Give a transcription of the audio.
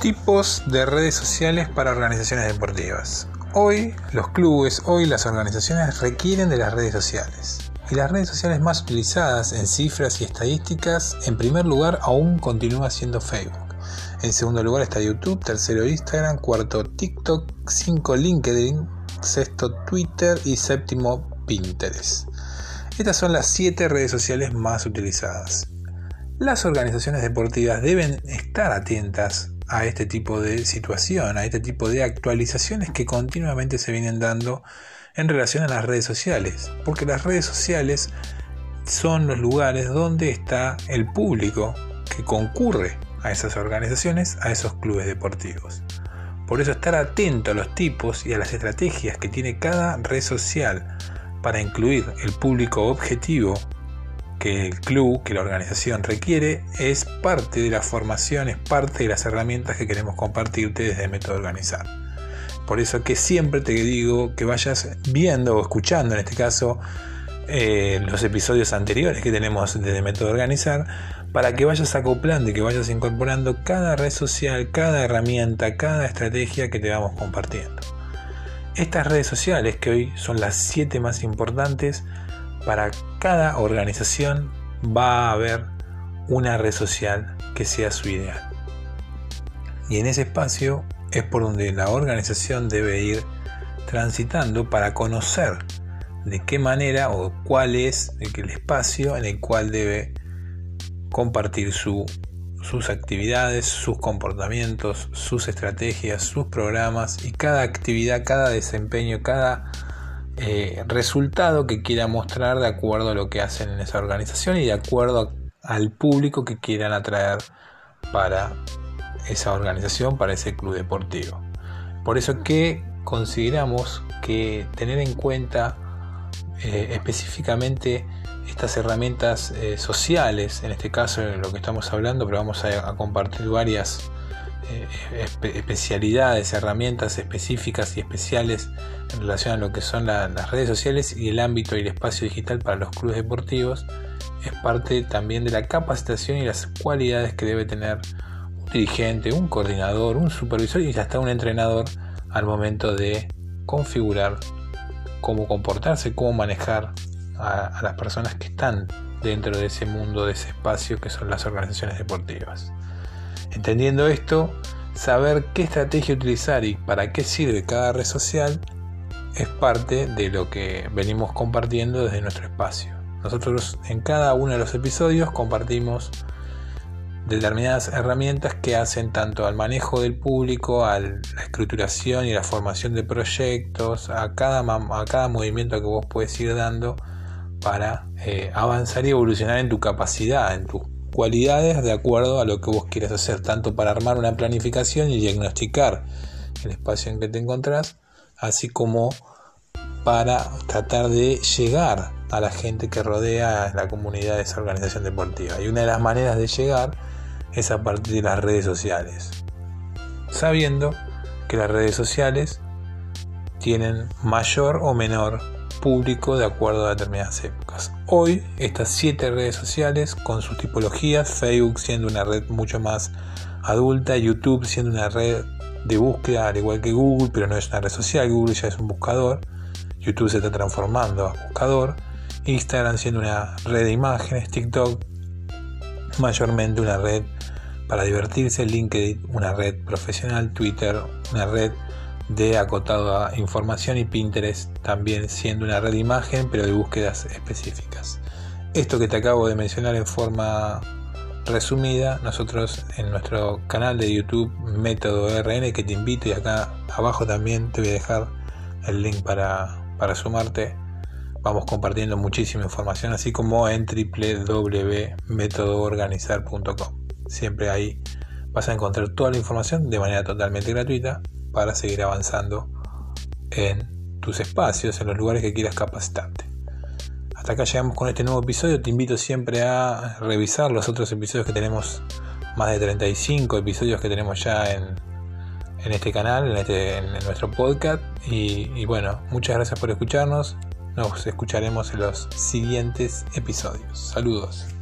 Tipos de redes sociales para organizaciones deportivas. Hoy los clubes, hoy las organizaciones requieren de las redes sociales. Y las redes sociales más utilizadas en cifras y estadísticas, en primer lugar aún continúa siendo Facebook. En segundo lugar está YouTube, tercero Instagram, cuarto TikTok, cinco LinkedIn, sexto Twitter y séptimo Pinterest. Estas son las siete redes sociales más utilizadas. Las organizaciones deportivas deben estar atentas a este tipo de situación, a este tipo de actualizaciones que continuamente se vienen dando en relación a las redes sociales, porque las redes sociales son los lugares donde está el público que concurre a esas organizaciones, a esos clubes deportivos. Por eso estar atento a los tipos y a las estrategias que tiene cada red social para incluir el público objetivo que el club, que la organización requiere, es parte de la formación, es parte de las herramientas que queremos compartirte desde el método organizar. Por eso que siempre te digo que vayas viendo o escuchando, en este caso, eh, los episodios anteriores que tenemos desde método organizar, para que vayas acoplando y que vayas incorporando cada red social, cada herramienta, cada estrategia que te vamos compartiendo. Estas redes sociales, que hoy son las 7 más importantes, para cada organización va a haber una red social que sea su ideal. Y en ese espacio es por donde la organización debe ir transitando para conocer de qué manera o cuál es el espacio en el cual debe compartir sus actividades, sus comportamientos, sus estrategias, sus programas y cada actividad, cada desempeño, cada eh, resultado que quiera mostrar de acuerdo a lo que hacen en esa organización y de acuerdo al público que quieran atraer para esa organización, para ese club deportivo. Por eso que consideramos que tener en cuenta eh, específicamente estas herramientas eh, sociales, en este caso en lo que estamos hablando, pero vamos a compartir varias especialidades, herramientas específicas y especiales en relación a lo que son las redes sociales y el ámbito y el espacio digital para los clubes deportivos, es parte también de la capacitación y las cualidades que debe tener un dirigente, un coordinador, un supervisor y hasta un entrenador al momento de configurar cómo comportarse, cómo manejar a las personas que están dentro de ese mundo, de ese espacio que son las organizaciones deportivas. Entendiendo esto, saber qué estrategia utilizar y para qué sirve cada red social es parte de lo que venimos compartiendo desde nuestro espacio. Nosotros en cada uno de los episodios compartimos determinadas herramientas que hacen tanto al manejo del público, a la escrituración y la formación de proyectos, a cada, a cada movimiento que vos puedes ir dando para eh, avanzar y evolucionar en tu capacidad, en tu cualidades de acuerdo a lo que vos quieras hacer, tanto para armar una planificación y diagnosticar el espacio en que te encontrás, así como para tratar de llegar a la gente que rodea la comunidad de esa organización deportiva. Y una de las maneras de llegar es a partir de las redes sociales, sabiendo que las redes sociales tienen mayor o menor público de acuerdo a determinadas épocas. Hoy, estas siete redes sociales con sus tipologías, Facebook siendo una red mucho más adulta, YouTube siendo una red de búsqueda al igual que Google, pero no es una red social, Google ya es un buscador, YouTube se está transformando a buscador, Instagram siendo una red de imágenes, TikTok mayormente una red para divertirse, LinkedIn una red profesional, Twitter una red de acotado a información y Pinterest también siendo una red de imagen pero de búsquedas específicas. Esto que te acabo de mencionar en forma resumida, nosotros en nuestro canal de YouTube Método RN que te invito y acá abajo también te voy a dejar el link para, para sumarte. Vamos compartiendo muchísima información así como en www.métodoorganizar.com. Siempre ahí vas a encontrar toda la información de manera totalmente gratuita para seguir avanzando en tus espacios, en los lugares que quieras capacitarte. Hasta acá llegamos con este nuevo episodio. Te invito siempre a revisar los otros episodios que tenemos, más de 35 episodios que tenemos ya en, este canal, en, este, en nuestro podcast. Y bueno, muchas gracias por escucharnos. Nos escucharemos en los siguientes episodios. Saludos.